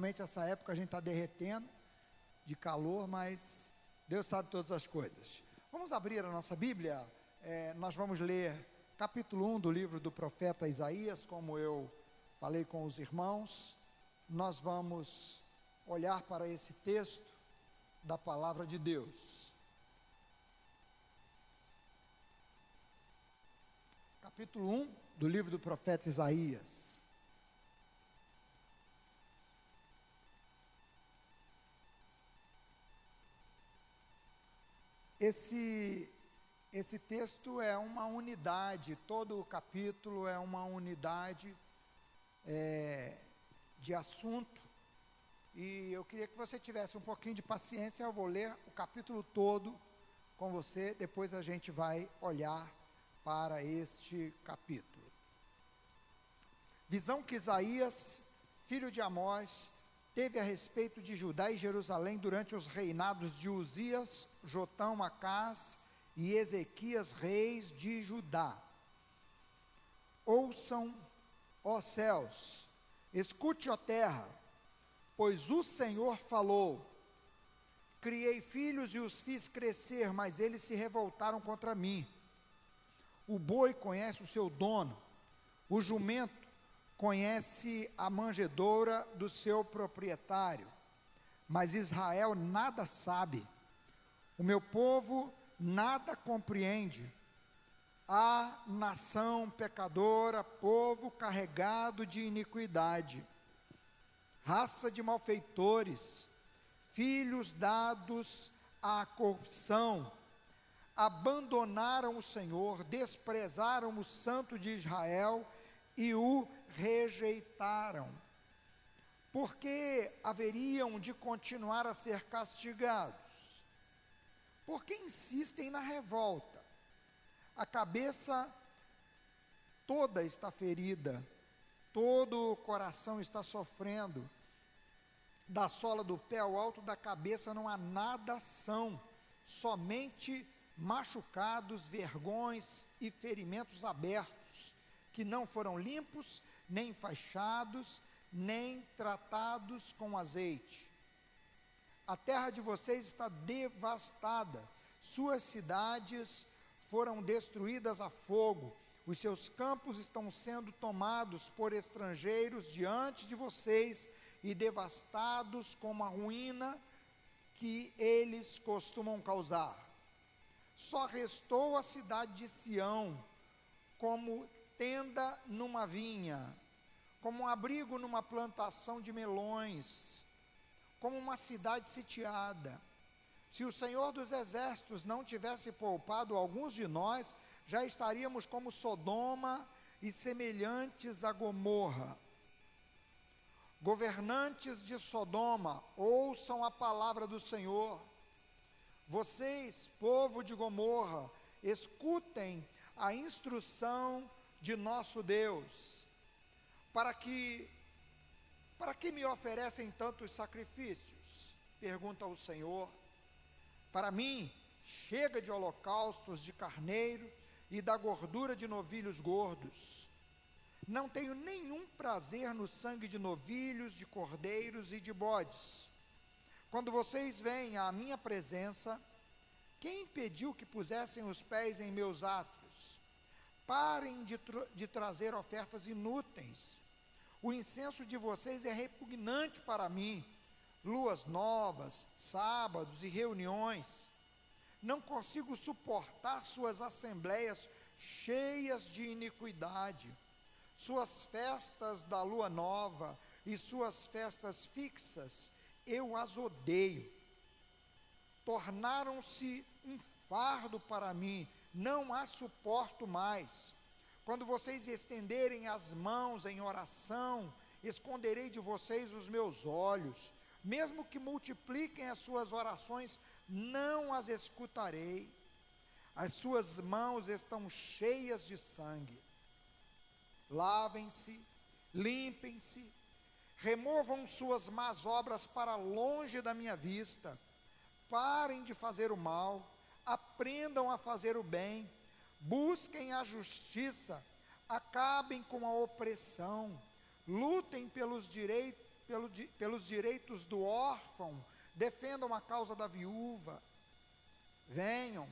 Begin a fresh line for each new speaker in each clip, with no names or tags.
Realmente essa época a gente está derretendo de calor, mas Deus sabe todas as coisas. Vamos abrir a nossa Bíblia, é, nós vamos ler capítulo 1 do livro do profeta Isaías, como eu falei com os irmãos. Nós vamos olhar para esse texto da palavra de Deus. Capítulo 1 do livro do profeta Isaías. Esse, esse texto é uma unidade, todo o capítulo é uma unidade é, de assunto. E eu queria que você tivesse um pouquinho de paciência. Eu vou ler o capítulo todo com você, depois a gente vai olhar para este capítulo. Visão que Isaías, filho de Amós, teve a respeito de Judá e Jerusalém durante os reinados de Uzias, Jotão, Acás e Ezequias, reis de Judá. Ouçam, ó céus, escute, ó terra, pois o Senhor falou: Criei filhos e os fiz crescer, mas eles se revoltaram contra mim. O boi conhece o seu dono, o jumento conhece a manjedoura do seu proprietário, mas Israel nada sabe, o meu povo nada compreende. A nação pecadora, povo carregado de iniquidade, raça de malfeitores, filhos dados à corrupção, abandonaram o Senhor, desprezaram o Santo de Israel e o rejeitaram. Porque haveriam de continuar a ser castigados? Porque insistem na revolta. A cabeça toda está ferida, todo o coração está sofrendo. Da sola do pé ao alto da cabeça não há nada são, somente machucados, vergões e ferimentos abertos, que não foram limpos nem faixados, nem tratados com azeite. A terra de vocês está devastada, suas cidades foram destruídas a fogo, os seus campos estão sendo tomados por estrangeiros diante de vocês e devastados com a ruína que eles costumam causar. Só restou a cidade de Sião como tenda numa vinha, como um abrigo numa plantação de melões, como uma cidade sitiada. Se o Senhor dos Exércitos não tivesse poupado alguns de nós, já estaríamos como Sodoma e semelhantes a Gomorra. Governantes de Sodoma, ouçam a palavra do Senhor. Vocês, povo de Gomorra, escutem a instrução de nosso Deus, para que para que me oferecem tantos sacrifícios? Pergunta o Senhor. Para mim, chega de holocaustos de carneiro e da gordura de novilhos gordos. Não tenho nenhum prazer no sangue de novilhos, de cordeiros e de bodes. Quando vocês vêm à minha presença, quem impediu que pusessem os pés em meus atos? Parem de, de trazer ofertas inúteis. O incenso de vocês é repugnante para mim. Luas novas, sábados e reuniões. Não consigo suportar suas assembleias cheias de iniquidade. Suas festas da lua nova e suas festas fixas, eu as odeio. Tornaram-se um fardo para mim não a suporto mais. Quando vocês estenderem as mãos em oração, esconderei de vocês os meus olhos. Mesmo que multipliquem as suas orações, não as escutarei. As suas mãos estão cheias de sangue. Lavem-se, limpem-se, removam suas más obras para longe da minha vista. Parem de fazer o mal aprendam a fazer o bem, busquem a justiça, acabem com a opressão, lutem pelos direitos, pelo, pelos direitos do órfão, defendam a causa da viúva. Venham,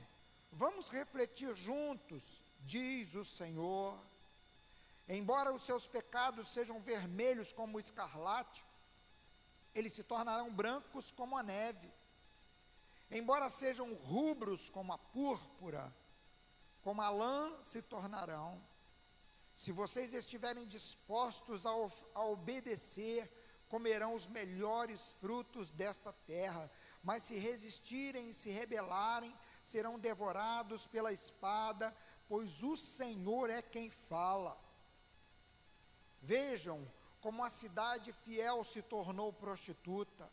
vamos refletir juntos, diz o Senhor. Embora os seus pecados sejam vermelhos como o escarlate, eles se tornarão brancos como a neve. Embora sejam rubros como a púrpura, como a lã se tornarão. Se vocês estiverem dispostos a, a obedecer, comerão os melhores frutos desta terra. Mas se resistirem e se rebelarem, serão devorados pela espada, pois o Senhor é quem fala. Vejam como a cidade fiel se tornou prostituta,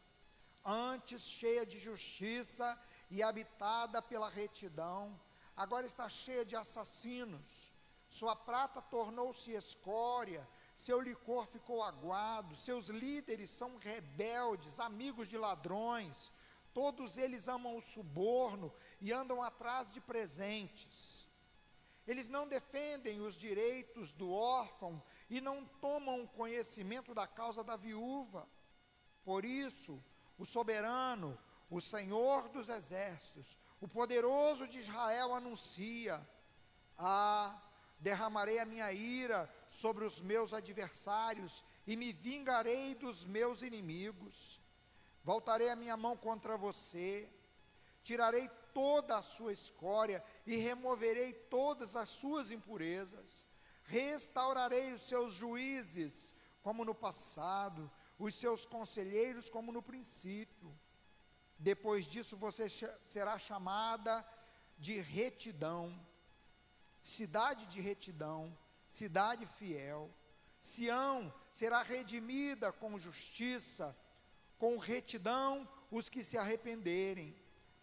antes cheia de justiça e habitada pela retidão, agora está cheia de assassinos sua prata tornou-se escória, seu licor ficou aguado, seus líderes são rebeldes, amigos de ladrões, todos eles amam o suborno e andam atrás de presentes. Eles não defendem os direitos do órfão e não tomam conhecimento da causa da viúva. Por isso, o soberano, o Senhor dos exércitos, o poderoso de Israel anuncia: Ah, derramarei a minha ira sobre os meus adversários e me vingarei dos meus inimigos. Voltarei a minha mão contra você, tirarei toda a sua escória e removerei todas as suas impurezas. Restaurarei os seus juízes como no passado, os seus conselheiros como no princípio. Depois disso você será chamada de retidão cidade de retidão, cidade fiel. Sião será redimida com justiça, com retidão os que se arrependerem,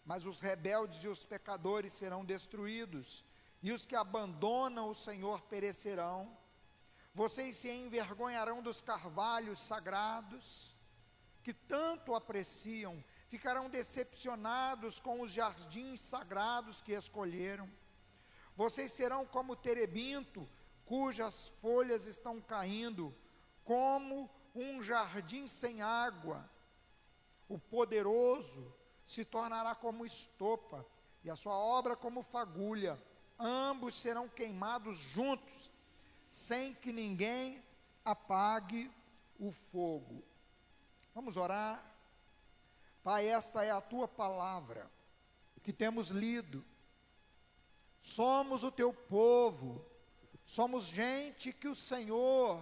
mas os rebeldes e os pecadores serão destruídos, e os que abandonam o Senhor perecerão. Vocês se envergonharão dos carvalhos sagrados, que tanto apreciam, ficarão decepcionados com os jardins sagrados que escolheram vocês serão como terebinto, cujas folhas estão caindo, como um jardim sem água. O poderoso se tornará como estopa, e a sua obra como fagulha. Ambos serão queimados juntos, sem que ninguém apague o fogo. Vamos orar. Pai, esta é a tua palavra que temos lido Somos o teu povo, somos gente que o Senhor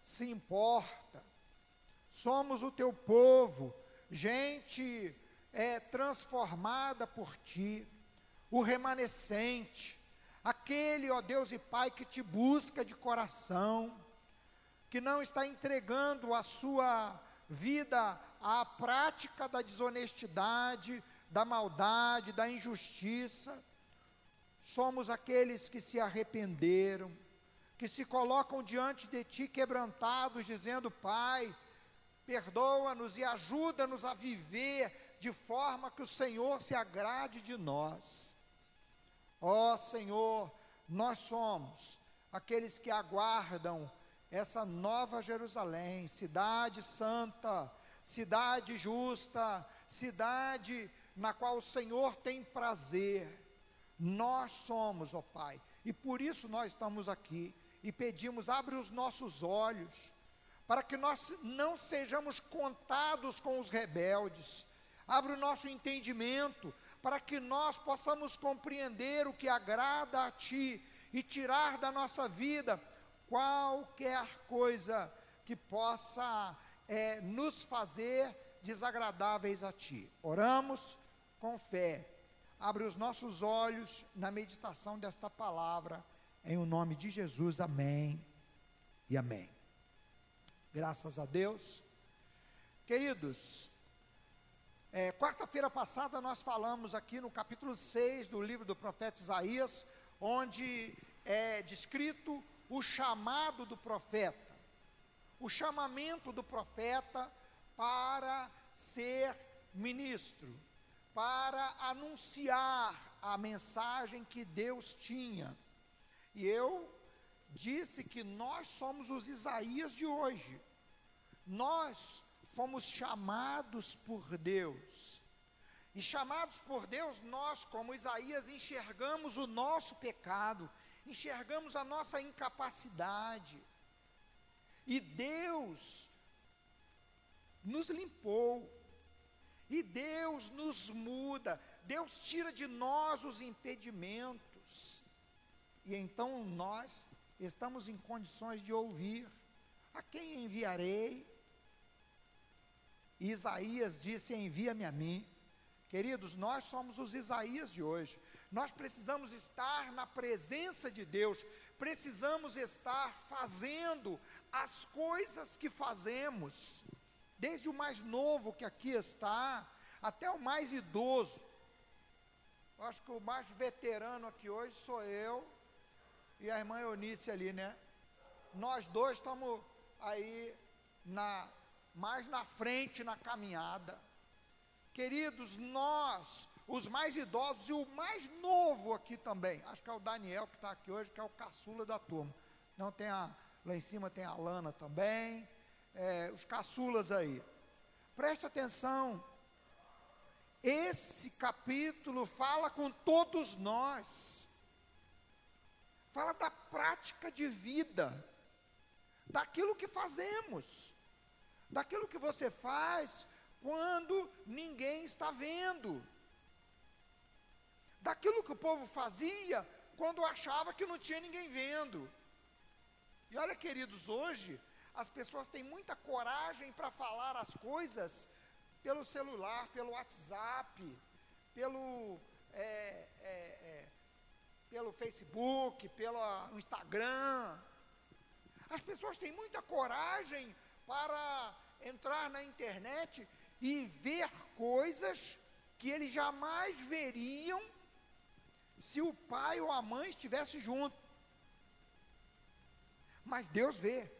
se importa. Somos o teu povo, gente é, transformada por ti, o remanescente, aquele, ó Deus e Pai, que te busca de coração, que não está entregando a sua vida à prática da desonestidade, da maldade, da injustiça, somos aqueles que se arrependeram, que se colocam diante de Ti quebrantados, dizendo: Pai, perdoa-nos e ajuda-nos a viver de forma que o Senhor se agrade de nós. Ó oh, Senhor, nós somos aqueles que aguardam essa nova Jerusalém, cidade santa, cidade justa, cidade na qual o Senhor tem prazer. Nós somos, ó Pai, e por isso nós estamos aqui e pedimos: abre os nossos olhos, para que nós não sejamos contados com os rebeldes, abre o nosso entendimento, para que nós possamos compreender o que agrada a Ti e tirar da nossa vida qualquer coisa que possa é, nos fazer desagradáveis a Ti. Oramos com fé Abre os nossos olhos na meditação desta palavra, em o nome de Jesus, amém e amém. Graças a Deus. Queridos, é, quarta-feira passada nós falamos aqui no capítulo 6 do livro do profeta Isaías, onde é descrito o chamado do profeta, o chamamento do profeta para ser ministro, para anunciar a mensagem que Deus tinha. E eu disse que nós somos os Isaías de hoje. Nós fomos chamados por Deus. E chamados por Deus, nós, como Isaías, enxergamos o nosso pecado, enxergamos a nossa incapacidade. E Deus nos limpou. E Deus nos muda. Deus tira de nós os impedimentos. E então nós estamos em condições de ouvir: A quem enviarei? Isaías disse: Envia-me a mim. Queridos, nós somos os Isaías de hoje. Nós precisamos estar na presença de Deus, precisamos estar fazendo as coisas que fazemos, desde o mais novo que aqui está, até o mais idoso. Eu acho que o mais veterano aqui hoje sou eu e a irmã Eunice ali, né? Nós dois estamos aí na mais na frente na caminhada. Queridos, nós, os mais idosos e o mais novo aqui também, acho que é o Daniel que está aqui hoje, que é o caçula da turma. Não tem a, lá em cima tem a Lana também, é, os caçulas aí. Preste atenção, esse capítulo fala com todos nós, fala da prática de vida, daquilo que fazemos. Daquilo que você faz quando ninguém está vendo, daquilo que o povo fazia quando achava que não tinha ninguém vendo. E olha, queridos, hoje as pessoas têm muita coragem para falar as coisas pelo celular, pelo WhatsApp, pelo, é, é, é, pelo Facebook, pelo Instagram. As pessoas têm muita coragem para entrar na internet e ver coisas que eles jamais veriam se o pai ou a mãe estivesse junto. Mas Deus vê.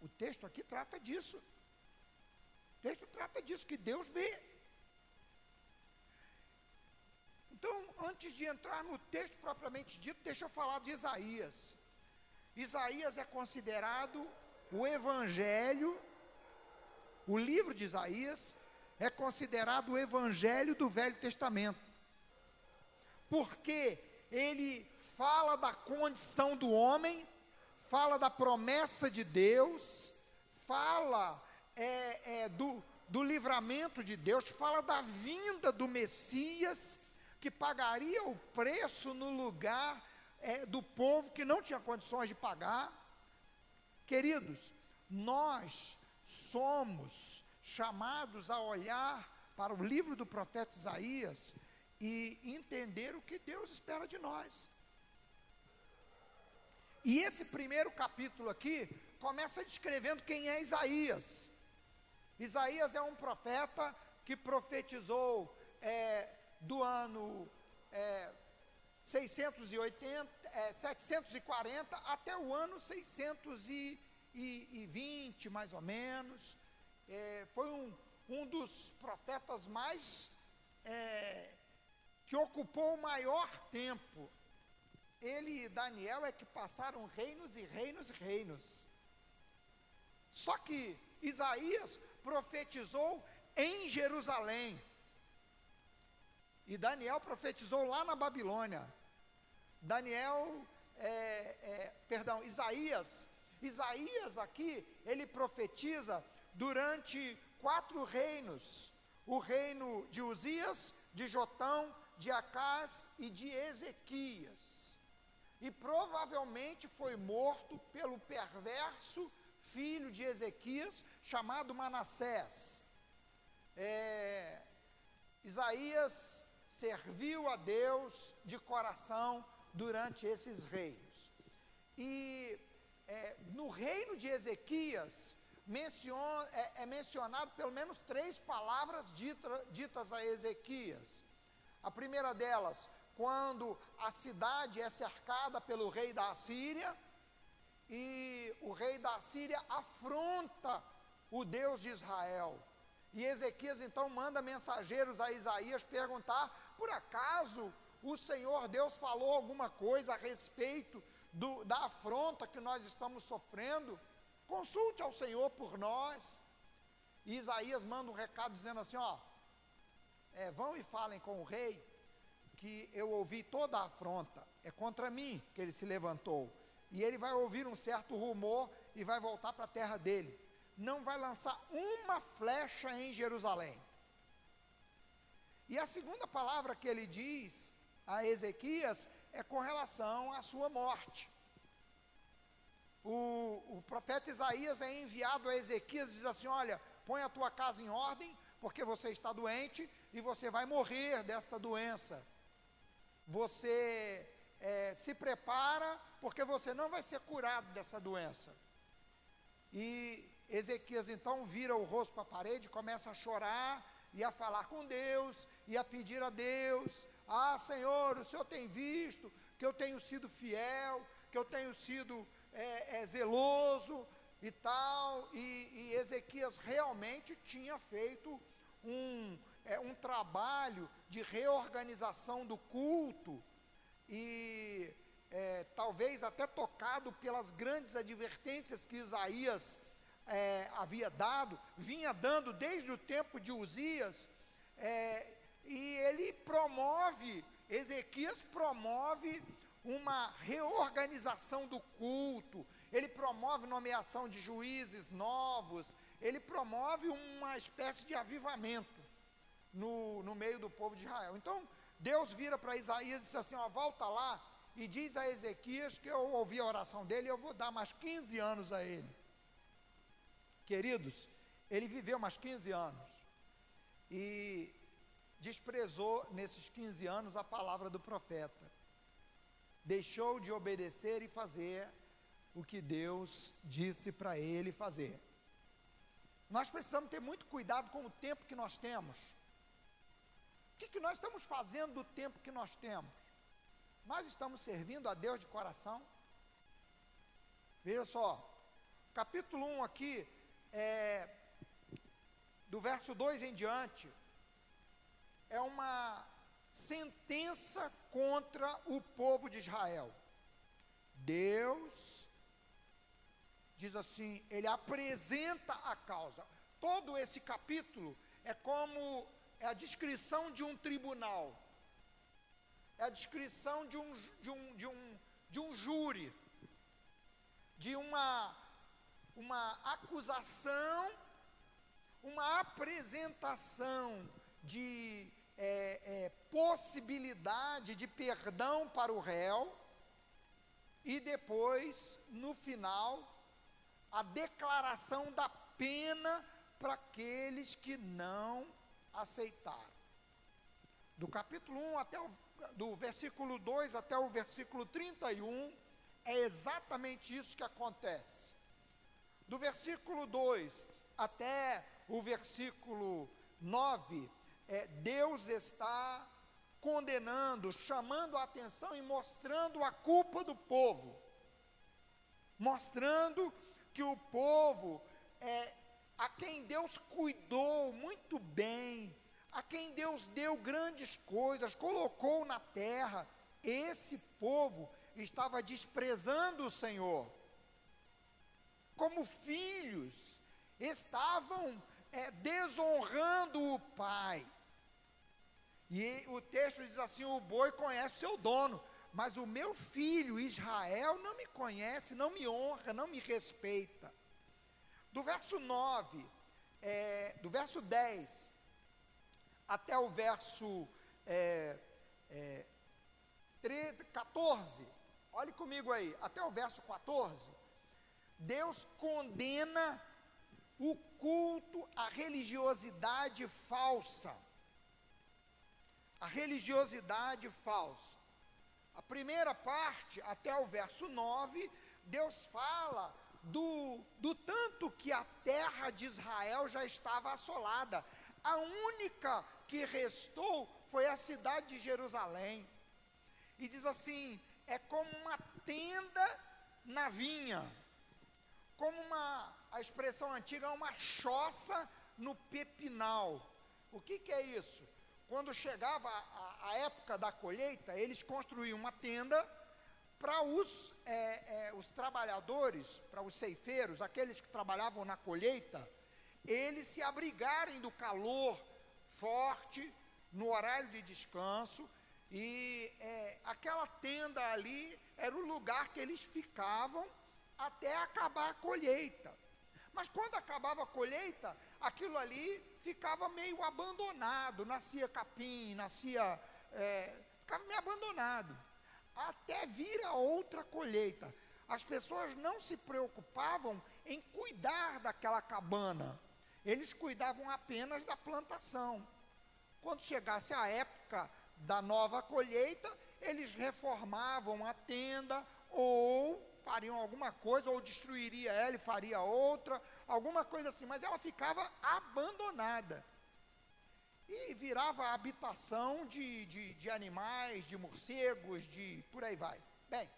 O texto aqui trata disso. O texto trata disso, que Deus vê. Então, antes de entrar no texto propriamente dito, deixa eu falar de Isaías. Isaías é considerado o Evangelho, o livro de Isaías, é considerado o Evangelho do Velho Testamento, porque ele fala da condição do homem, fala da promessa de Deus, fala é, é, do, do livramento de Deus, fala da vinda do Messias, que pagaria o preço no lugar é, do povo que não tinha condições de pagar. Queridos, nós somos chamados a olhar para o livro do profeta Isaías e entender o que Deus espera de nós. E esse primeiro capítulo aqui começa descrevendo quem é Isaías. Isaías é um profeta que profetizou é, do ano é, 680, é, 740 até o ano 620, mais ou menos. É, foi um, um dos profetas mais é, que ocupou o maior tempo. Ele e Daniel é que passaram reinos e reinos e reinos. Só que Isaías profetizou em Jerusalém. E Daniel profetizou lá na Babilônia. Daniel, é, é, perdão, Isaías. Isaías aqui, ele profetiza durante quatro reinos: o reino de Uzias, de Jotão, de Acás e de Ezequias. E provavelmente foi morto pelo perverso filho de Ezequias, chamado Manassés. É, Isaías serviu a Deus de coração durante esses reinos. E é, no reino de Ezequias, menciona, é, é, mencionado pelo menos três palavras dita, ditas a Ezequias. A primeira delas, quando a cidade é cercada pelo rei da Assíria, e o rei da Síria afronta o Deus de Israel. E Ezequias então manda mensageiros a Isaías perguntar por acaso o Senhor Deus falou alguma coisa a respeito do, da afronta que nós estamos sofrendo? consulte ao Senhor por nós. E Isaías manda um recado dizendo assim: ó, é, vão e falem com o rei que eu ouvi toda a afronta, é contra mim que ele se levantou. E ele vai ouvir um certo rumor e vai voltar para a terra dele. Não vai lançar uma flecha em Jerusalém. E a segunda palavra que ele diz a Ezequias é com relação à sua morte. O, o profeta Isaías é enviado a Ezequias diz assim: Olha, põe a tua casa em ordem, porque você está doente e você vai morrer desta doença. Você é, se prepara, porque você não vai ser curado dessa doença. E Ezequias então vira o rosto para a parede, começa a chorar e a falar com Deus e a pedir a Deus: Ah, Senhor, o Senhor tem visto que eu tenho sido fiel, que eu tenho sido é, é, zeloso e tal. E, e, Ezequias realmente tinha feito um, é, um trabalho de reorganização do culto e é, talvez até tocado pelas grandes advertências que Isaías é, havia dado, vinha dando desde o tempo de Uzias, é, e ele promove, Ezequias promove uma reorganização do culto, ele promove nomeação de juízes novos, ele promove uma espécie de avivamento no, no meio do povo de Israel. Então, Deus vira para Isaías e diz assim: ó, volta lá e diz a Ezequias que eu ouvi a oração dele e eu vou dar mais 15 anos a ele. Queridos, ele viveu mais 15 anos e desprezou nesses 15 anos a palavra do profeta. Deixou de obedecer e fazer o que Deus disse para ele fazer. Nós precisamos ter muito cuidado com o tempo que nós temos. O que, que nós estamos fazendo do tempo que nós temos? Nós estamos servindo a Deus de coração? Veja só, capítulo 1 aqui, é, do verso 2 em diante, é uma sentença contra o povo de Israel. Deus diz assim, ele apresenta a causa. Todo esse capítulo é como é a descrição de um tribunal, é a descrição de um, de um, de um, de um júri, de uma, uma acusação, uma apresentação de é, é, possibilidade de perdão para o réu, e depois, no final, a declaração da pena para aqueles que não aceitaram. Do capítulo 1 até o, do versículo 2 até o versículo 31, é exatamente isso que acontece. Do versículo 2 até o versículo 9, é, Deus está condenando, chamando a atenção e mostrando a culpa do povo, mostrando que o povo é, a quem Deus cuidou muito bem, a quem Deus deu grandes coisas, colocou na terra, esse povo estava desprezando o Senhor. Como filhos, estavam é, desonrando o pai. E o texto diz assim: o boi conhece o seu dono, mas o meu filho Israel não me conhece, não me honra, não me respeita. Do verso 9, é, do verso 10 até o verso é, é, 13, 14, olhe comigo aí, até o verso 14, Deus condena o culto à religiosidade falsa. A religiosidade falsa. A primeira parte, até o verso 9, Deus fala do, do tanto que a terra de Israel já estava assolada. A única que restou foi a cidade de Jerusalém. E diz assim: é como uma tenda na vinha, como uma, a expressão antiga, uma choça no pepinal. O que, que é isso? Quando chegava a, a época da colheita, eles construíam uma tenda para os, é, é, os trabalhadores, para os ceifeiros, aqueles que trabalhavam na colheita, eles se abrigarem do calor forte no horário de descanso e é, aquela tenda ali era o lugar que eles ficavam até acabar a colheita. Mas quando acabava a colheita, aquilo ali ficava meio abandonado, nascia capim, nascia. É, ficava meio abandonado. Até vir a outra colheita. As pessoas não se preocupavam em cuidar daquela cabana, eles cuidavam apenas da plantação. Quando chegasse a época da nova colheita, eles reformavam a tenda ou fariam alguma coisa, ou destruiria ela e faria outra, alguma coisa assim, mas ela ficava abandonada. E virava habitação de, de, de animais, de morcegos, de por aí vai. Bem,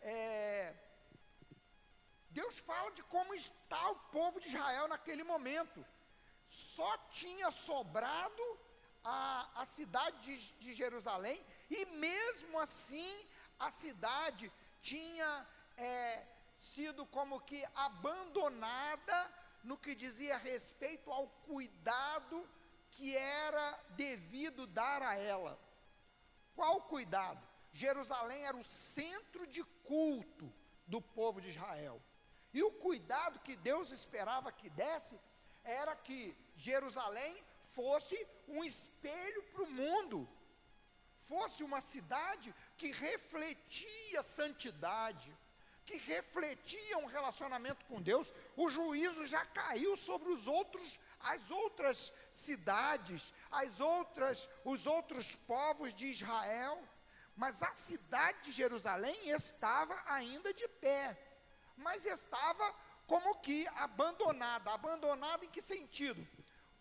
é, Deus fala de como está o povo de Israel naquele momento. Só tinha sobrado a, a cidade de, de Jerusalém, e mesmo assim a cidade tinha é, sido como que abandonada no que dizia respeito ao cuidado que era devido dar a ela. Qual cuidado? Jerusalém era o centro de culto do povo de Israel. E o cuidado que Deus esperava que desse era que Jerusalém fosse um espelho para o mundo, fosse uma cidade que refletia santidade, que refletia um relacionamento com Deus. O juízo já caiu sobre os outros, as outras cidades, as outras, os outros povos de Israel, mas a cidade de Jerusalém estava ainda de pé, mas estava como que abandonada. Abandonada em que sentido?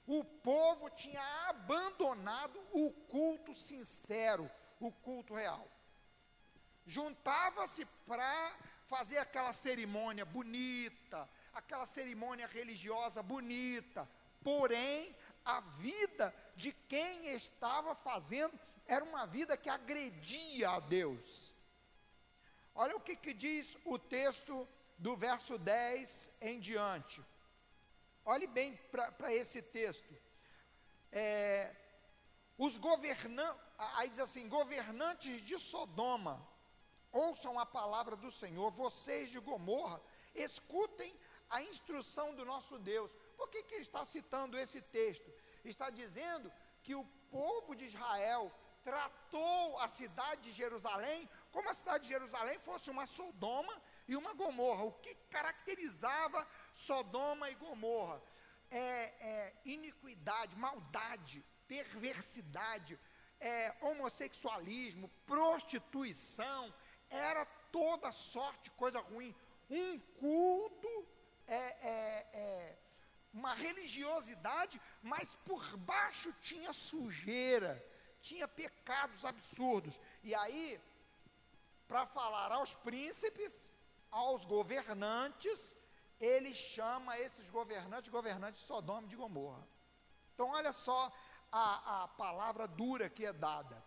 o povo tinha abandonado o culto sincero, o culto real. Juntava-se para fazer aquela cerimônia bonita, aquela cerimônia religiosa bonita, porém, a vida de quem estava fazendo era uma vida que agredia a Deus. Olha o que, que diz o texto do verso 10 em diante. Olhe bem para esse texto. É, os governantes, aí diz assim: governantes de Sodoma, ouçam a palavra do Senhor, vocês de Gomorra, escutem a instrução do nosso Deus. Por que, que ele está citando esse texto? Está dizendo que o povo de Israel tratou a cidade de Jerusalém como a cidade de Jerusalém fosse uma Sodoma e uma Gomorra. O que caracterizava Sodoma e Gomorra. É, é iniquidade, maldade, perversidade, é, homossexualismo, prostituição, era toda sorte coisa ruim. Um culto, é, é, é, uma religiosidade, mas por baixo tinha sujeira, tinha pecados absurdos. E aí, para falar aos príncipes, aos governantes, ele chama esses governantes, governantes de Sodoma e de Gomorra. Então, olha só a, a palavra dura que é dada.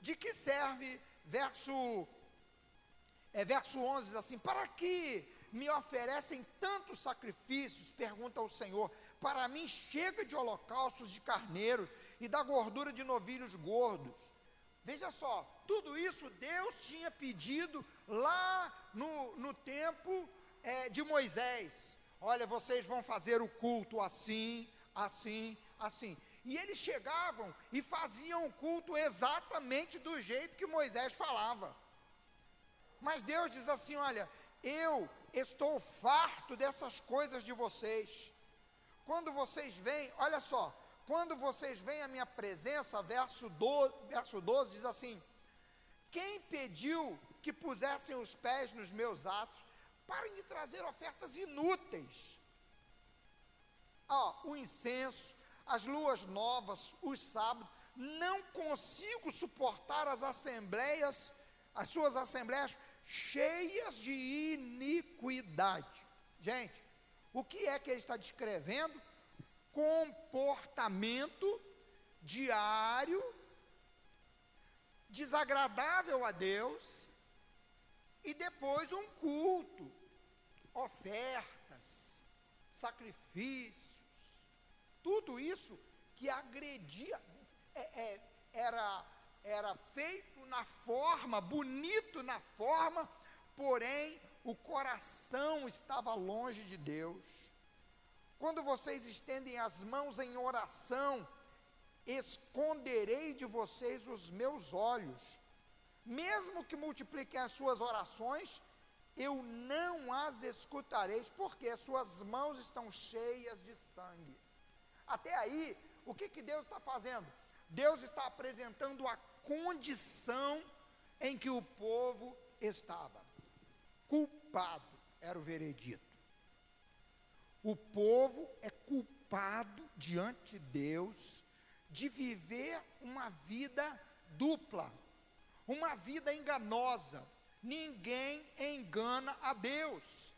De que serve, verso, é, verso 11, diz assim: Para que me oferecem tantos sacrifícios? Pergunta ao Senhor. Para mim chega de holocaustos de carneiros e da gordura de novilhos gordos. Veja só, tudo isso Deus tinha pedido lá no, no tempo é, de Moisés: olha, vocês vão fazer o culto assim, assim, assim. E eles chegavam e faziam o culto exatamente do jeito que Moisés falava. Mas Deus diz assim: olha, eu estou farto dessas coisas de vocês. Quando vocês vêm, olha só, quando vocês vêm à minha presença, verso 12, verso 12 diz assim: Quem pediu que pusessem os pés nos meus atos Parem de trazer ofertas inúteis. O incenso, as luas novas, os sábados. Não consigo suportar as assembleias, as suas assembleias cheias de iniquidade. Gente, o que é que ele está descrevendo? Comportamento diário, desagradável a Deus, e depois um culto, ofertas, sacrifícios, tudo isso que agredia, é, é, era, era feito na forma, bonito na forma, porém o coração estava longe de Deus. Quando vocês estendem as mãos em oração, esconderei de vocês os meus olhos. Mesmo que multipliquem as suas orações, eu não as escutareis, porque as suas mãos estão cheias de sangue. Até aí, o que, que Deus está fazendo? Deus está apresentando a condição em que o povo estava. Culpado era o veredito. O povo é culpado diante de Deus de viver uma vida dupla, uma vida enganosa. Ninguém engana a Deus,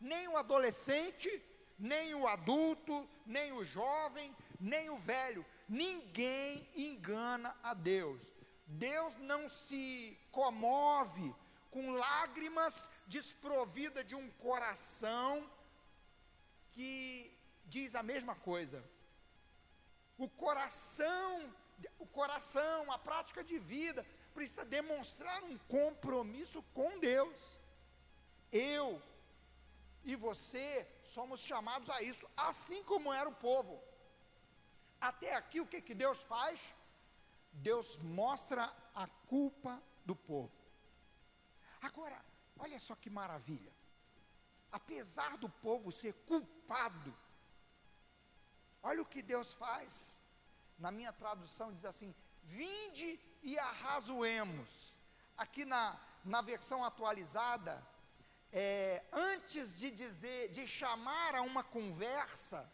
nem o adolescente, nem o adulto, nem o jovem, nem o velho. Ninguém engana a Deus. Deus não se comove com lágrimas desprovida de um coração que diz a mesma coisa. O coração, o coração, a prática de vida precisa demonstrar um compromisso com Deus. Eu e você somos chamados a isso, assim como era o povo. Até aqui o que, que Deus faz? Deus mostra a culpa do povo. Agora, olha só que maravilha. Apesar do povo ser culpado Olha o que Deus faz. Na minha tradução diz assim: Vinde e arrazoemos. Aqui na, na versão atualizada, é, antes de dizer, de chamar a uma conversa,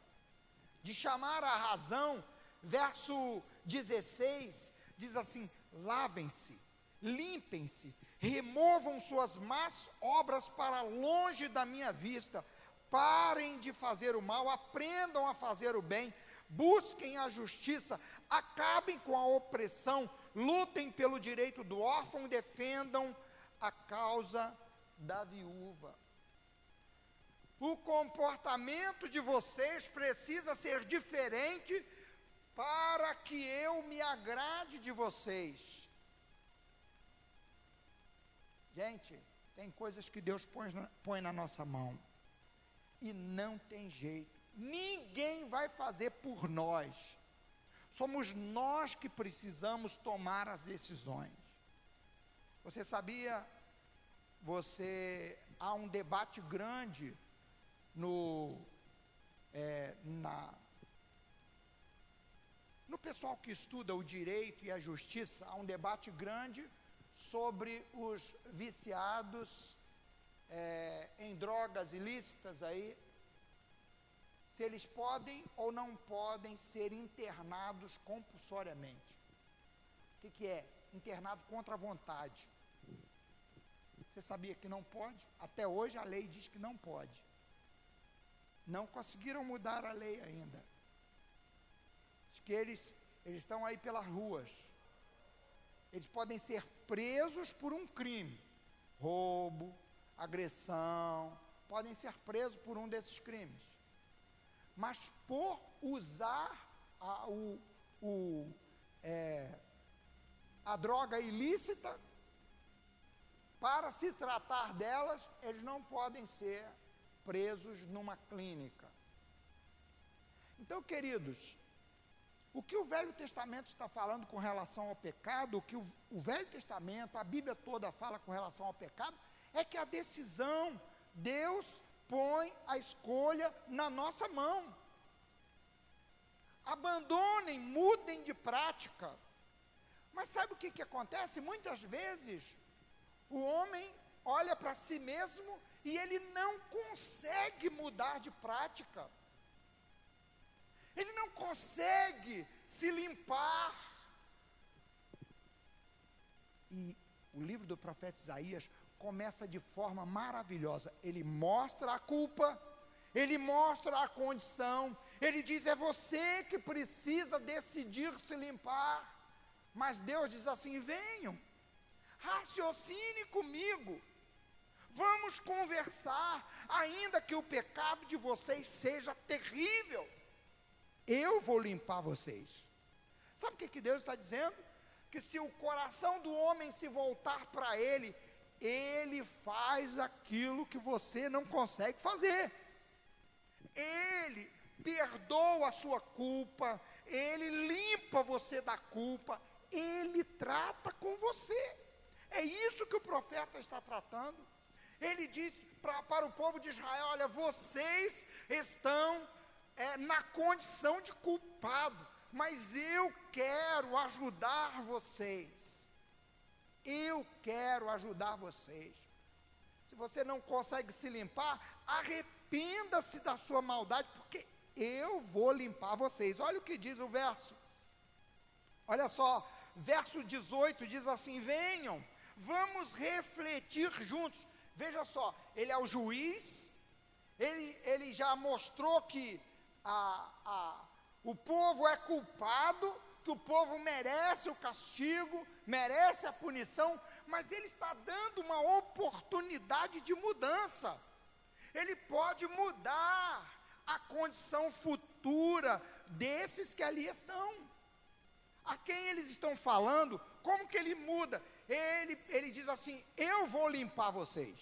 de chamar a razão, verso 16 diz assim: lavem-se, limpem-se, removam suas más obras para longe da minha vista, Parem de fazer o mal, aprendam a fazer o bem, busquem a justiça, acabem com a opressão, lutem pelo direito do órfão, defendam a causa da viúva. O comportamento de vocês precisa ser diferente para que eu me agrade de vocês. Gente, tem coisas que Deus põe na, põe na nossa mão e não tem jeito. Ninguém vai fazer por nós. Somos nós que precisamos tomar as decisões. Você sabia? Você há um debate grande no é, na no pessoal que estuda o direito e a justiça há um debate grande sobre os viciados é, em drogas ilícitas aí, se eles podem ou não podem ser internados compulsoriamente. O que, que é? Internado contra a vontade. Você sabia que não pode? Até hoje a lei diz que não pode. Não conseguiram mudar a lei ainda. Que eles, eles estão aí pelas ruas. Eles podem ser presos por um crime: roubo, agressão, podem ser presos por um desses crimes. Mas por usar a, o, o, é, a droga ilícita, para se tratar delas, eles não podem ser presos numa clínica. Então, queridos, o que o Velho Testamento está falando com relação ao pecado, o que o, o Velho Testamento, a Bíblia toda fala com relação ao pecado, é que a decisão, Deus põe a escolha na nossa mão. Abandonem, mudem de prática. Mas sabe o que, que acontece? Muitas vezes o homem olha para si mesmo e ele não consegue mudar de prática. Ele não consegue se limpar. E o livro do profeta Isaías começa de forma maravilhosa. Ele mostra a culpa, ele mostra a condição, ele diz: é você que precisa decidir se limpar. Mas Deus diz assim: venham, raciocine comigo. Vamos conversar, ainda que o pecado de vocês seja terrível. Eu vou limpar vocês. Sabe o que, que Deus está dizendo? Que se o coração do homem se voltar para Ele, Ele faz aquilo que você não consegue fazer. Ele perdoa a sua culpa, Ele limpa você da culpa, Ele trata com você. É isso que o profeta está tratando. Ele diz pra, para o povo de Israel: olha, vocês estão é, na condição de culpado, mas eu quero ajudar vocês. Eu quero ajudar vocês. Se você não consegue se limpar, arrependa-se da sua maldade, porque eu vou limpar vocês. Olha o que diz o verso. Olha só, verso 18 diz assim: Venham, vamos refletir juntos. Veja só, ele é o juiz, ele, ele já mostrou que a, a, o povo é culpado, que o povo merece o castigo, merece a punição, mas ele está dando uma oportunidade de mudança. Ele pode mudar a condição futura desses que ali estão. A quem eles estão falando, como que ele muda? Ele, ele diz assim: Eu vou limpar vocês.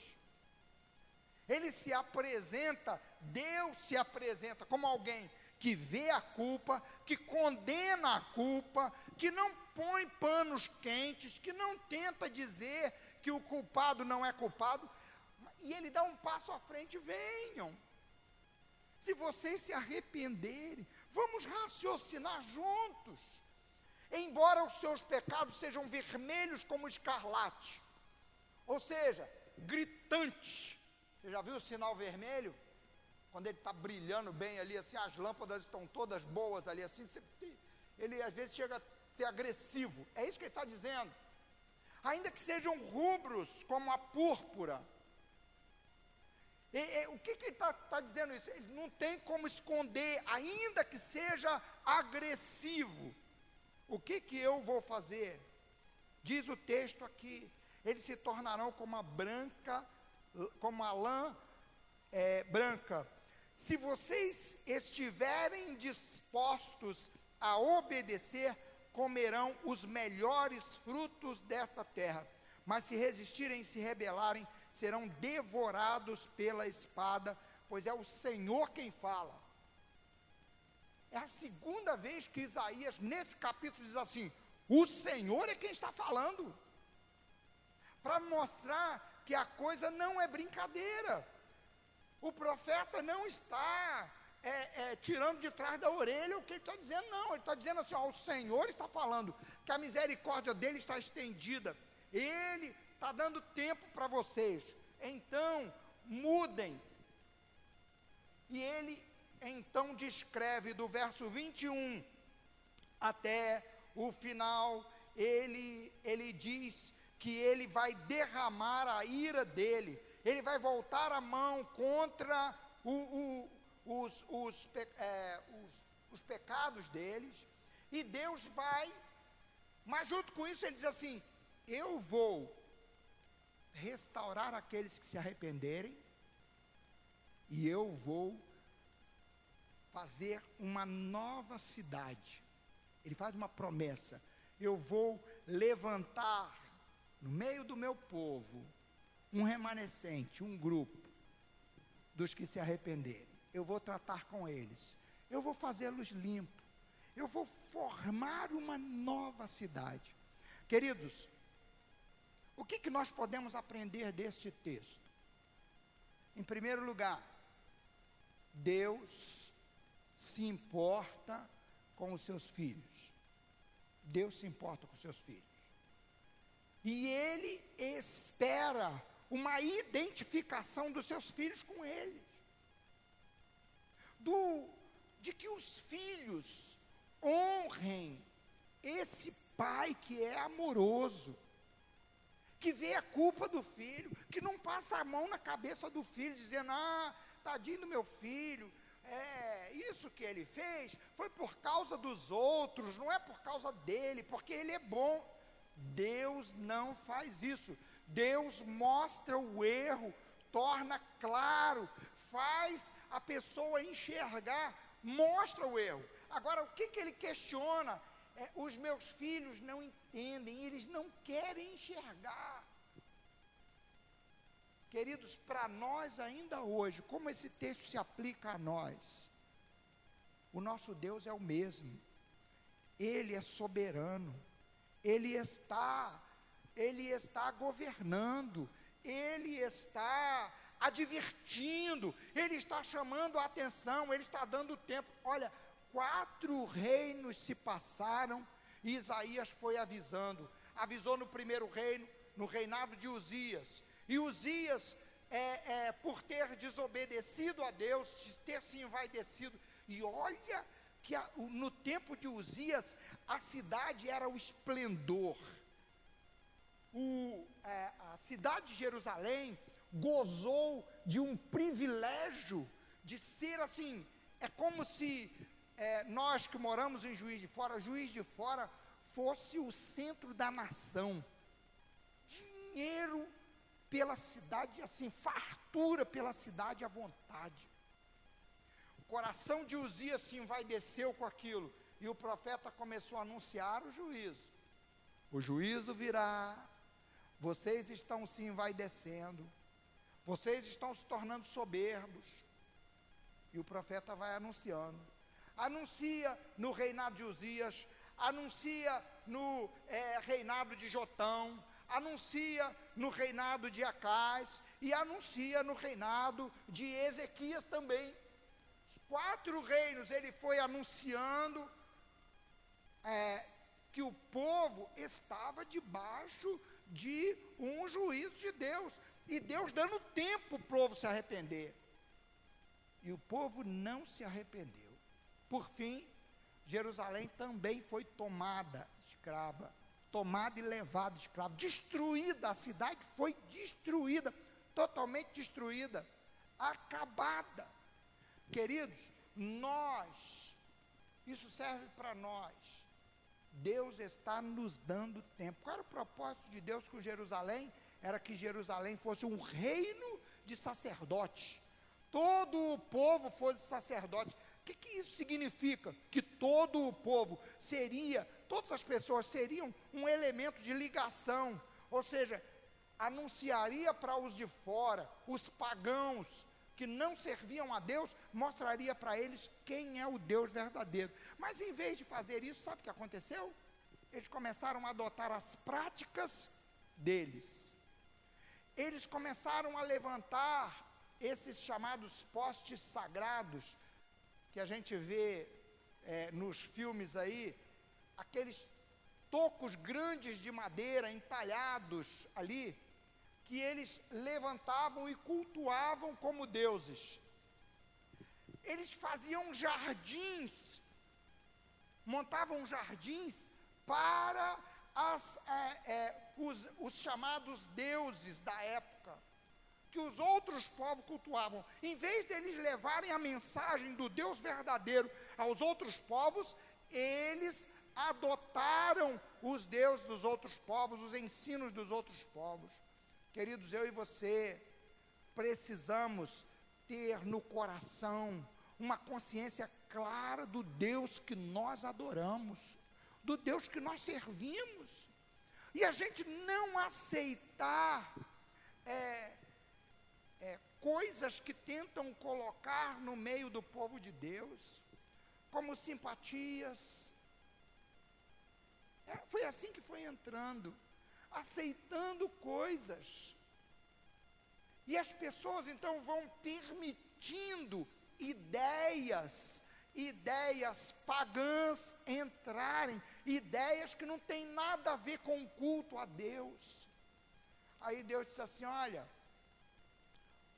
Ele se apresenta, Deus se apresenta como alguém que vê a culpa, que condena a culpa, que não põe panos quentes, que não tenta dizer que o culpado não é culpado, e ele dá um passo à frente: venham. Se vocês se arrependerem, vamos raciocinar juntos. Embora os seus pecados sejam vermelhos como escarlate, ou seja, gritantes. Você já viu o sinal vermelho? Quando ele está brilhando bem ali, assim, as lâmpadas estão todas boas ali, assim, ele às vezes chega a ser agressivo. É isso que ele está dizendo. Ainda que sejam rubros como a púrpura, e, e, o que, que ele está tá dizendo isso? Ele não tem como esconder, ainda que seja agressivo. O que, que eu vou fazer? Diz o texto aqui: eles se tornarão como a branca, como a lã é, branca. Se vocês estiverem dispostos a obedecer, comerão os melhores frutos desta terra. Mas se resistirem e se rebelarem, serão devorados pela espada, pois é o Senhor quem fala. É a segunda vez que Isaías, nesse capítulo, diz assim: o Senhor é quem está falando, para mostrar que a coisa não é brincadeira. O profeta não está é, é, tirando de trás da orelha o que ele está dizendo, não. Ele está dizendo assim: ó, o Senhor está falando que a misericórdia dele está estendida. Ele está dando tempo para vocês. Então, mudem. E ele então descreve do verso 21 até o final, ele, ele diz que ele vai derramar a ira dele, ele vai voltar a mão contra o, o, os, os, é, os, os pecados deles, e Deus vai, mas junto com isso ele diz assim: Eu vou restaurar aqueles que se arrependerem, e eu vou fazer uma nova cidade. Ele faz uma promessa: eu vou levantar no meio do meu povo um remanescente, um grupo dos que se arrependerem. Eu vou tratar com eles, eu vou fazê-los limpos, eu vou formar uma nova cidade. Queridos, o que, que nós podemos aprender deste texto? Em primeiro lugar, Deus se importa com os seus filhos. Deus se importa com os seus filhos. E Ele espera uma identificação dos seus filhos com eles. Do, de que os filhos honrem esse pai que é amoroso, que vê a culpa do filho, que não passa a mão na cabeça do filho, dizendo: ah, tadinho do meu filho, é, isso que ele fez foi por causa dos outros, não é por causa dele, porque ele é bom. Deus não faz isso. Deus mostra o erro torna claro, faz a pessoa enxergar, mostra o erro. Agora, o que, que ele questiona? É, os meus filhos não entendem, eles não querem enxergar. Queridos, para nós ainda hoje, como esse texto se aplica a nós? O nosso Deus é o mesmo. Ele é soberano. Ele está ele está governando, ele está advertindo, ele está chamando a atenção, ele está dando tempo. Olha, quatro reinos se passaram e Isaías foi avisando. Avisou no primeiro reino, no reinado de Uzias. E Uzias, é, é, por ter desobedecido a Deus, de ter se envaidecido. E olha que a, no tempo de Uzias, a cidade era o esplendor o, é, a cidade de Jerusalém gozou de um privilégio de ser assim, é como se é, nós que moramos em Juiz de Fora, Juiz de Fora fosse o centro da nação. Dinheiro pela cidade, assim, fartura pela cidade à vontade. O coração de Uzias se envaideceu com aquilo, e o profeta começou a anunciar o juízo. O juízo virá, vocês estão se envaidecendo, vocês estão se tornando soberbos. E o profeta vai anunciando. Anuncia no reinado de Uzias, anuncia no é, reinado de Jotão, anuncia no reinado de Acais e anuncia no reinado de Ezequias também. Quatro reinos ele foi anunciando é, que o povo estava debaixo de um juízo de Deus. E Deus dando tempo para o povo se arrepender. E o povo não se arrependeu. Por fim, Jerusalém também foi tomada escrava, tomada e levada escrava, destruída, a cidade foi destruída, totalmente destruída, acabada. Queridos, nós, isso serve para nós. Deus está nos dando tempo. Qual era o propósito de Deus com Jerusalém? Era que Jerusalém fosse um reino de sacerdotes. Todo o povo fosse sacerdote. O que, que isso significa? Que todo o povo seria, todas as pessoas seriam um elemento de ligação. Ou seja, anunciaria para os de fora, os pagãos, que não serviam a Deus, mostraria para eles quem é o Deus verdadeiro. Mas em vez de fazer isso, sabe o que aconteceu? Eles começaram a adotar as práticas deles. Eles começaram a levantar esses chamados postes sagrados, que a gente vê é, nos filmes aí, aqueles tocos grandes de madeira entalhados ali, que eles levantavam e cultuavam como deuses. Eles faziam jardins, montavam jardins para as, é, é, os, os chamados deuses da época, que os outros povos cultuavam. Em vez deles levarem a mensagem do Deus verdadeiro aos outros povos, eles adotaram os deuses dos outros povos, os ensinos dos outros povos. Queridos, eu e você precisamos ter no coração uma consciência clara do Deus que nós adoramos, do Deus que nós servimos. E a gente não aceitar é, é, coisas que tentam colocar no meio do povo de Deus, como simpatias. É, foi assim que foi entrando aceitando coisas. E as pessoas então vão permitindo ideias, ideias pagãs entrarem, ideias que não têm nada a ver com o culto a Deus. Aí Deus disse assim: olha,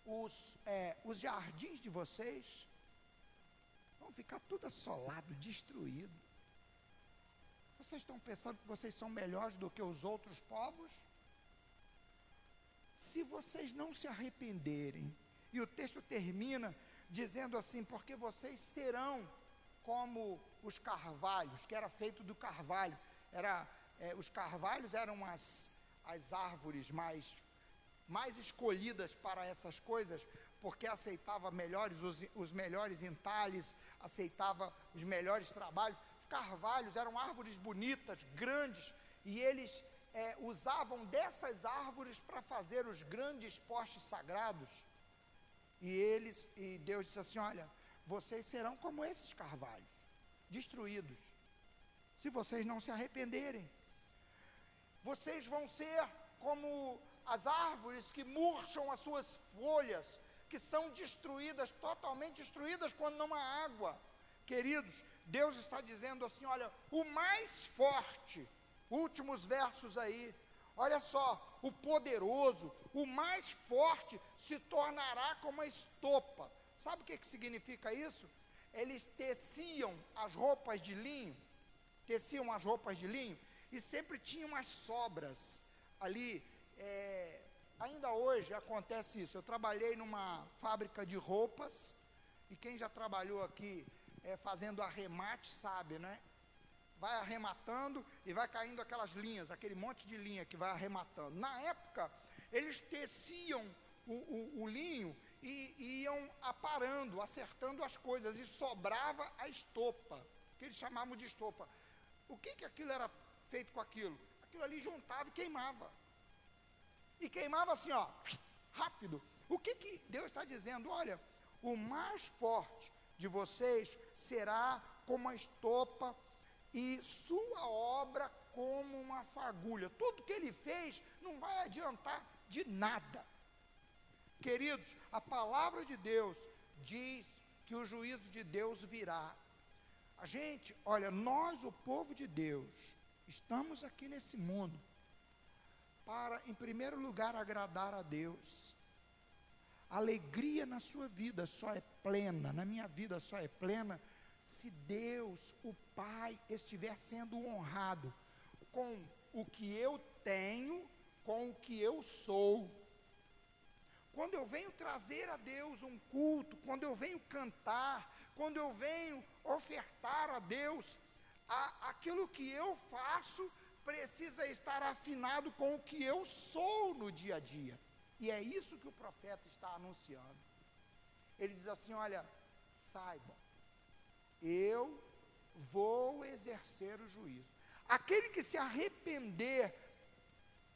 os, é, os jardins de vocês vão ficar tudo assolado, destruído. Vocês estão pensando que vocês são melhores do que os outros povos? Se vocês não se arrependerem, e o texto termina dizendo assim: porque vocês serão como os carvalhos, que era feito do carvalho. Era, é, os carvalhos eram as, as árvores mais mais escolhidas para essas coisas, porque aceitava melhores os, os melhores entalhes, aceitava os melhores trabalhos. Os carvalhos eram árvores bonitas, grandes, e eles é, usavam dessas árvores para fazer os grandes postes sagrados. E eles, e Deus disse assim: Olha, vocês serão como esses carvalhos, destruídos, se vocês não se arrependerem. Vocês vão ser como as árvores que murcham as suas folhas, que são destruídas, totalmente destruídas quando não há água. Queridos, Deus está dizendo assim: olha, o mais forte, últimos versos aí, olha só, o poderoso, o mais forte se tornará como a estopa. Sabe o que, que significa isso? Eles teciam as roupas de linho, teciam as roupas de linho, e sempre tinham as sobras ali é, ainda hoje acontece isso. Eu trabalhei numa fábrica de roupas, e quem já trabalhou aqui é, fazendo arremate sabe, né? Vai arrematando e vai caindo aquelas linhas, aquele monte de linha que vai arrematando. Na época, eles teciam o, o, o linho e, e iam aparando, acertando as coisas, e sobrava a estopa, que eles chamavam de estopa. O que, que aquilo era feito com aquilo? Aquilo ali juntava e queimava e queimava assim, ó, rápido. O que, que Deus está dizendo? Olha, o mais forte de vocês será como a estopa e sua obra como uma fagulha. Tudo que ele fez não vai adiantar de nada. Queridos, a palavra de Deus diz que o juízo de Deus virá. A gente, olha, nós, o povo de Deus, estamos aqui nesse mundo para, em primeiro lugar, agradar a Deus. Alegria na sua vida só é plena, na minha vida só é plena, se Deus, o Pai, estiver sendo honrado com o que eu tenho, com o que eu sou. Quando eu venho trazer a Deus um culto, quando eu venho cantar, quando eu venho ofertar a Deus, a, aquilo que eu faço precisa estar afinado com o que eu sou no dia a dia. E é isso que o profeta está anunciando. Ele diz assim: Olha, saibam, eu vou exercer o juízo. Aquele que se arrepender,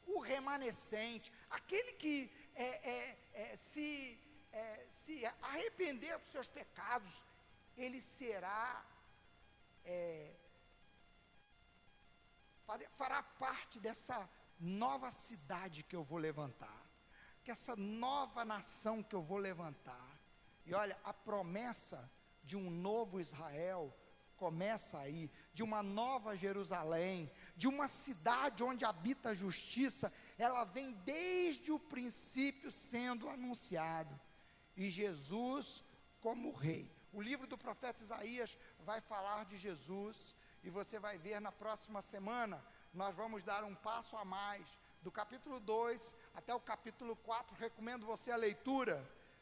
o remanescente, aquele que é, é, é, se, é, se arrepender dos seus pecados, ele será é, fará parte dessa nova cidade que eu vou levantar, que essa nova nação que eu vou levantar. E olha, a promessa de um novo Israel começa aí, de uma nova Jerusalém, de uma cidade onde habita a justiça, ela vem desde o princípio sendo anunciado. E Jesus como rei. O livro do profeta Isaías vai falar de Jesus e você vai ver na próxima semana, nós vamos dar um passo a mais, do capítulo 2 até o capítulo 4. Recomendo você a leitura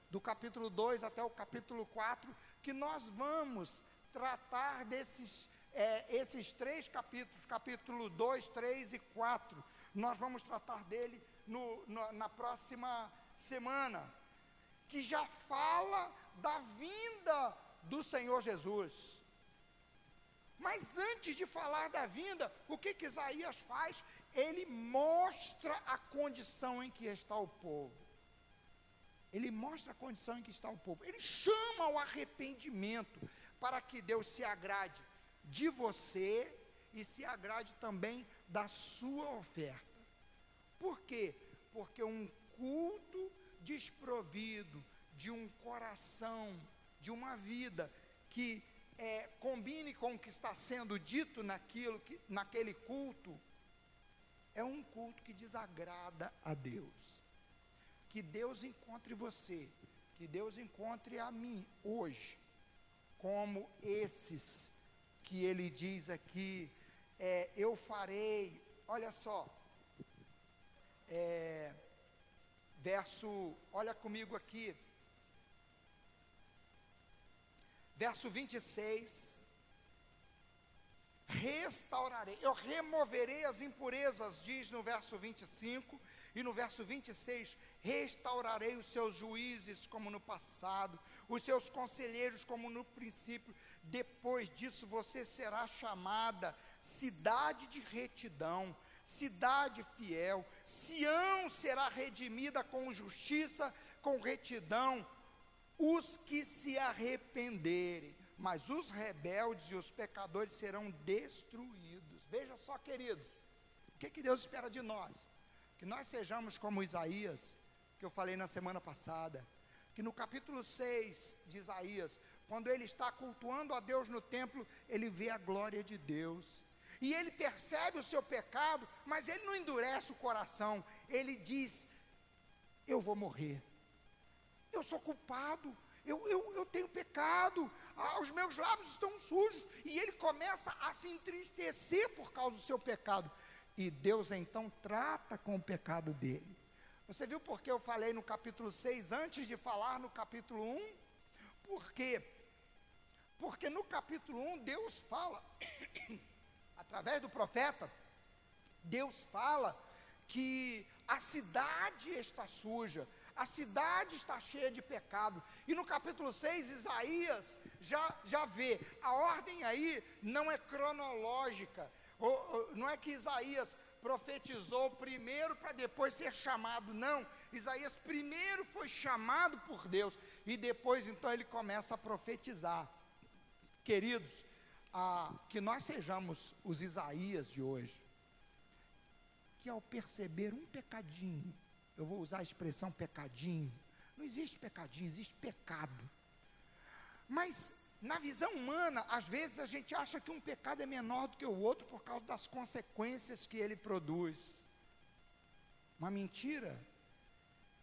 do capítulo 2 até o capítulo 4, que nós vamos tratar desses é, esses três capítulos, capítulo 2, 3 e 4. Nós vamos tratar dele no, no, na próxima semana, que já fala da vinda do Senhor Jesus. Mas antes de falar da vinda, o que, que Isaías faz? Ele mostra a condição em que está o povo. Ele mostra a condição em que está o povo. Ele chama ao arrependimento para que Deus se agrade de você e se agrade também da sua oferta. Por quê? Porque um culto desprovido de um coração, de uma vida que é, combine com o que está sendo dito naquilo que, naquele culto, é um culto que desagrada a Deus. Que Deus encontre você, que Deus encontre a mim hoje, como esses que ele diz aqui, é, eu farei, olha só, é, verso, olha comigo aqui, verso 26. Restaurarei, eu removerei as impurezas, diz no verso 25, E no verso 26, restaurarei os seus juízes como no passado, os seus conselheiros como no princípio. Depois disso você será chamada cidade de retidão, cidade fiel. Sião será redimida com justiça, com retidão, os que se arrependerem, mas os rebeldes e os pecadores serão destruídos. Veja só, queridos, o que, que Deus espera de nós? Que nós sejamos como Isaías, que eu falei na semana passada, que no capítulo 6 de Isaías, quando ele está cultuando a Deus no templo, ele vê a glória de Deus. E ele percebe o seu pecado, mas ele não endurece o coração. Ele diz: Eu vou morrer. Eu sou culpado. Eu, eu, eu tenho pecado. Ah, os meus lábios estão sujos. E ele começa a se entristecer por causa do seu pecado. E Deus então trata com o pecado dele. Você viu por que eu falei no capítulo 6 antes de falar no capítulo 1? Por quê? Porque no capítulo 1 Deus fala, através do profeta, Deus fala que a cidade está suja, a cidade está cheia de pecado. E no capítulo 6, Isaías já, já vê, a ordem aí não é cronológica, ou, não é que Isaías profetizou primeiro para depois ser chamado, não. Isaías primeiro foi chamado por Deus e depois então ele começa a profetizar. Queridos, a, que nós sejamos os Isaías de hoje, que ao perceber um pecadinho, eu vou usar a expressão pecadinho, não existe pecadinho, existe pecado. Mas na visão humana, às vezes a gente acha que um pecado é menor do que o outro por causa das consequências que ele produz. Uma mentira,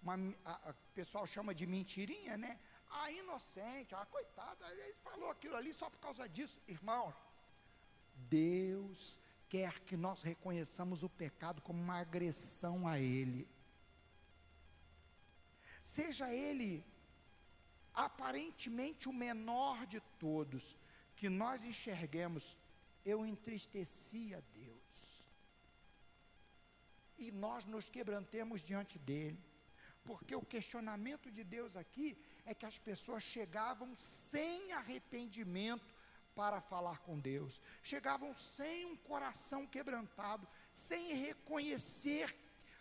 uma, a, a, o pessoal chama de mentirinha, né? Ah, inocente, ah, coitada, ele falou aquilo ali só por causa disso. Irmãos, Deus quer que nós reconheçamos o pecado como uma agressão a Ele. Seja ele aparentemente o menor de todos, que nós enxerguemos, eu entristeci a Deus. E nós nos quebrantemos diante dele. Porque o questionamento de Deus aqui é que as pessoas chegavam sem arrependimento para falar com Deus, chegavam sem um coração quebrantado, sem reconhecer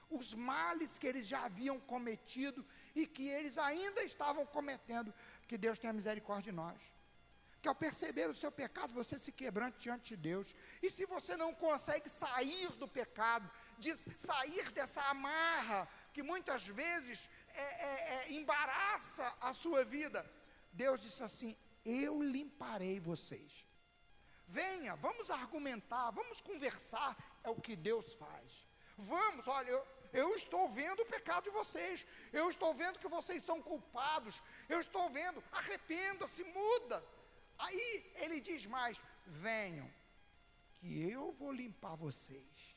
os males que eles já haviam cometido e que eles ainda estavam cometendo. Que Deus tenha misericórdia de nós. Que ao perceber o seu pecado, você se quebrante diante de Deus. E se você não consegue sair do pecado, de sair dessa amarra que muitas vezes é, é, é, embaraça a sua vida, Deus disse assim: Eu limparei vocês. Venha, vamos argumentar, vamos conversar. É o que Deus faz. Vamos, olha, eu, eu estou vendo o pecado de vocês. Eu estou vendo que vocês são culpados. Eu estou vendo, arrependa-se, muda. Aí ele diz mais: venham, que eu vou limpar vocês,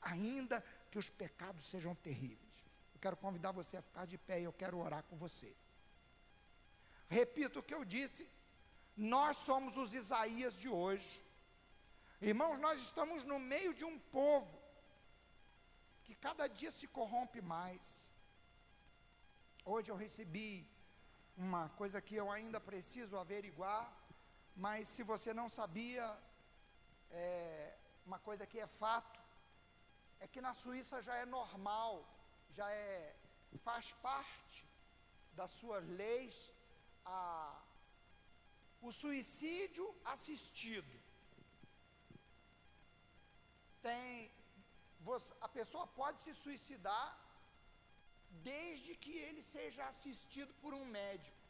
ainda que os pecados sejam terríveis. Eu quero convidar você a ficar de pé e eu quero orar com você. Repito o que eu disse, nós somos os Isaías de hoje. Irmãos, nós estamos no meio de um povo que cada dia se corrompe mais. Hoje eu recebi uma coisa que eu ainda preciso averiguar, mas se você não sabia, é, uma coisa que é fato, é que na Suíça já é normal, já é, faz parte das suas leis a, o suicídio assistido. Tem, você, a pessoa pode se suicidar desde que ele seja assistido por um médico.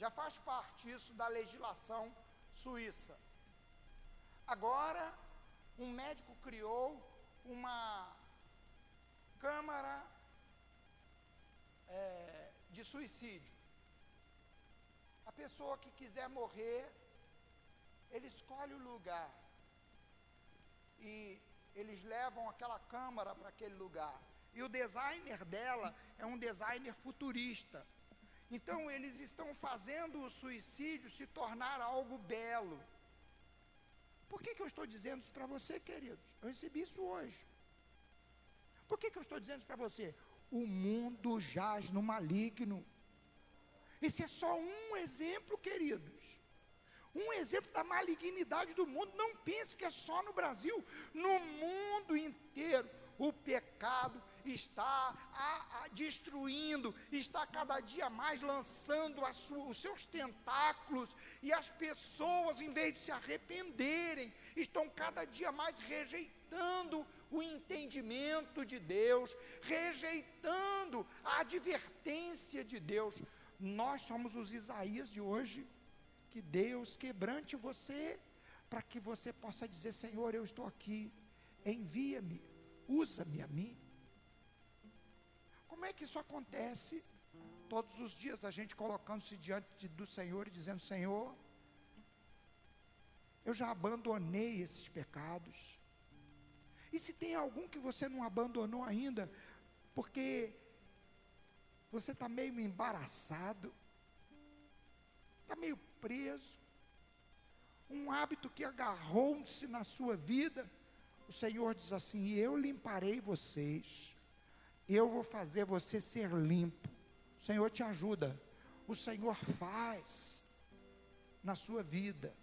Já faz parte isso da legislação suíça. Agora, um médico criou uma câmara é, de suicídio. A pessoa que quiser morrer, ele escolhe o lugar. E eles levam aquela câmara para aquele lugar. E o designer dela é um designer futurista. Então eles estão fazendo o suicídio se tornar algo belo. Por que, que eu estou dizendo isso para você, queridos? Eu recebi isso hoje. Por que, que eu estou dizendo isso para você? o mundo jaz no maligno. Esse é só um exemplo, queridos. Um exemplo da malignidade do mundo. Não pense que é só no Brasil, no mundo inteiro. O pecado está a, a, destruindo, está cada dia mais lançando sua, os seus tentáculos, e as pessoas, em vez de se arrependerem, estão cada dia mais rejeitando o entendimento de Deus, rejeitando a advertência de Deus. Nós somos os Isaías de hoje. Que Deus quebrante você, para que você possa dizer: Senhor, eu estou aqui, envia-me, usa-me a mim. Como é que isso acontece? Todos os dias a gente colocando-se diante do Senhor e dizendo: Senhor, eu já abandonei esses pecados. E se tem algum que você não abandonou ainda, porque você está meio embaraçado, está meio preso, um hábito que agarrou-se na sua vida, o Senhor diz assim: Eu limparei vocês, eu vou fazer você ser limpo. O Senhor te ajuda, o Senhor faz na sua vida.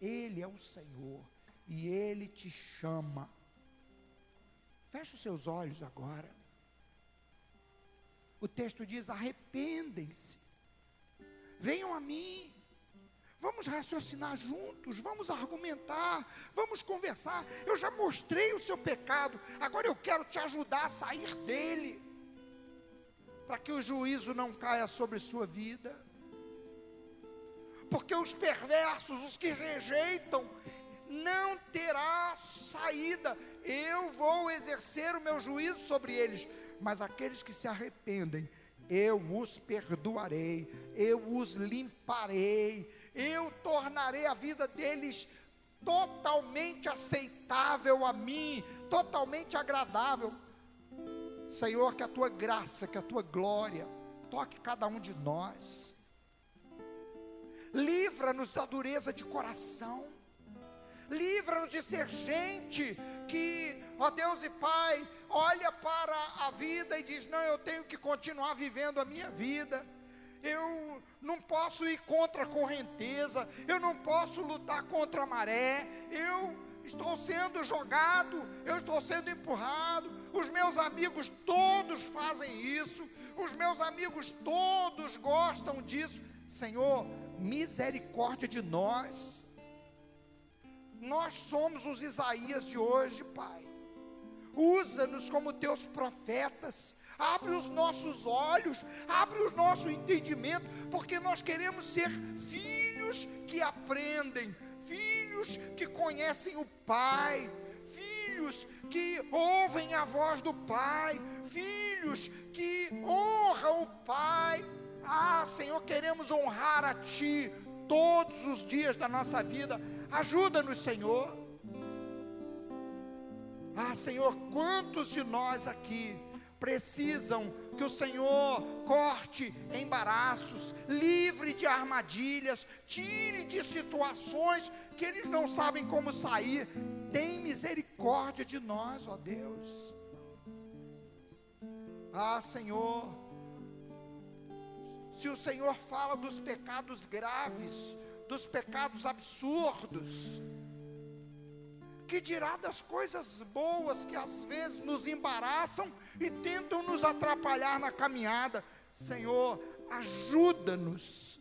Ele é o Senhor e Ele te chama. Feche os seus olhos agora. O texto diz: arrependem-se, venham a mim. Vamos raciocinar juntos, vamos argumentar, vamos conversar. Eu já mostrei o seu pecado, agora eu quero te ajudar a sair dele, para que o juízo não caia sobre sua vida porque os perversos, os que rejeitam, não terá saída. Eu vou exercer o meu juízo sobre eles, mas aqueles que se arrependem, eu os perdoarei, eu os limparei, eu tornarei a vida deles totalmente aceitável a mim, totalmente agradável. Senhor, que a tua graça, que a tua glória toque cada um de nós livra-nos da dureza de coração, livra-nos de ser gente que, ó Deus e Pai, olha para a vida e diz: Não, eu tenho que continuar vivendo a minha vida, eu não posso ir contra a correnteza, eu não posso lutar contra a maré, eu estou sendo jogado, eu estou sendo empurrado, os meus amigos todos fazem isso, os meus amigos todos gostam disso. Senhor, misericórdia de nós. Nós somos os Isaías de hoje, Pai. Usa-nos como teus profetas. Abre os nossos olhos, abre o nosso entendimento, porque nós queremos ser filhos que aprendem, filhos que conhecem o Pai, filhos que ouvem a voz do Pai, filhos que honram o Pai ah, Senhor, queremos honrar a Ti todos os dias da nossa vida. Ajuda-nos, Senhor. Ah, Senhor, quantos de nós aqui precisam que o Senhor corte embaraços, livre de armadilhas, tire de situações que eles não sabem como sair. Tem misericórdia de nós, ó Deus. Ah, Senhor, se o Senhor fala dos pecados graves, dos pecados absurdos, que dirá das coisas boas que às vezes nos embaraçam e tentam nos atrapalhar na caminhada? Senhor, ajuda-nos.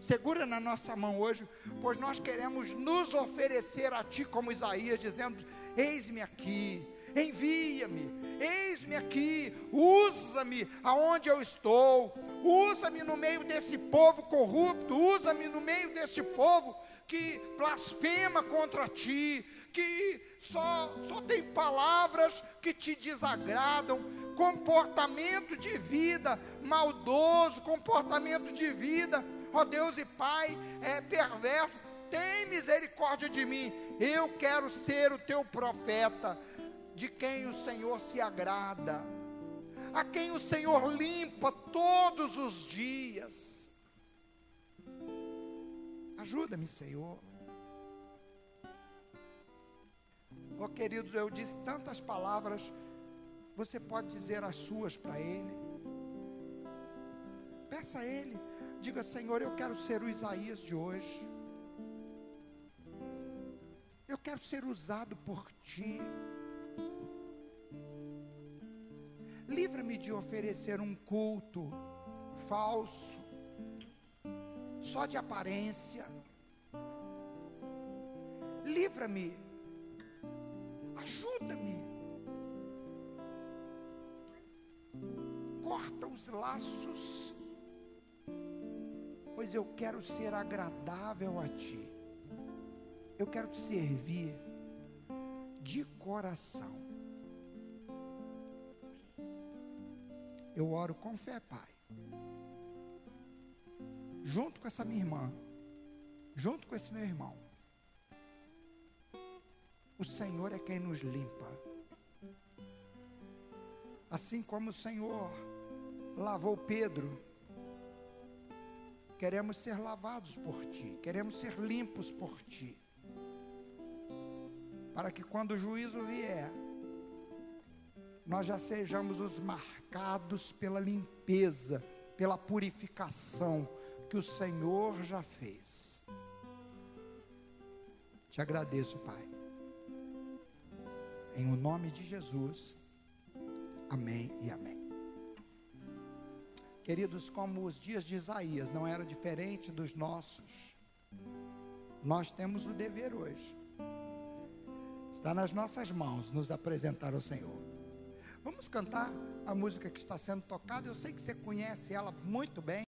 Segura na nossa mão hoje, pois nós queremos nos oferecer a Ti como Isaías, dizendo: Eis-me aqui, envia-me, eis-me aqui, usa-me aonde eu estou, usa-me no meio desse povo corrupto, usa-me no meio deste povo que blasfema contra ti, que só, só tem palavras que te desagradam, comportamento de vida maldoso, comportamento de vida, ó Deus e Pai, é perverso, tem misericórdia de mim, eu quero ser o teu profeta, de quem o Senhor se agrada, a quem o Senhor limpa todos os dias. Ajuda-me, Senhor. Oh, queridos, eu disse tantas palavras Você pode dizer as suas para Ele. Peça a Ele. Diga, Senhor, eu quero ser o Isaías de hoje. Eu quero ser usado por Ti. Livra-me de oferecer um culto falso, só de aparência. Livra-me, Laços, pois eu quero ser agradável a Ti. Eu quero te servir de coração. Eu oro com fé, Pai. Junto com essa minha irmã, junto com esse meu irmão. O Senhor é quem nos limpa. Assim como o Senhor lavou Pedro, queremos ser lavados por Ti, queremos ser limpos por Ti. Para que quando o juízo vier, nós já sejamos os marcados pela limpeza, pela purificação que o Senhor já fez. Te agradeço, Pai. Em o nome de Jesus. Amém e amém. Queridos, como os dias de Isaías não eram diferente dos nossos, nós temos o dever hoje. Está nas nossas mãos nos apresentar ao Senhor. Vamos cantar a música que está sendo tocada. Eu sei que você conhece ela muito bem.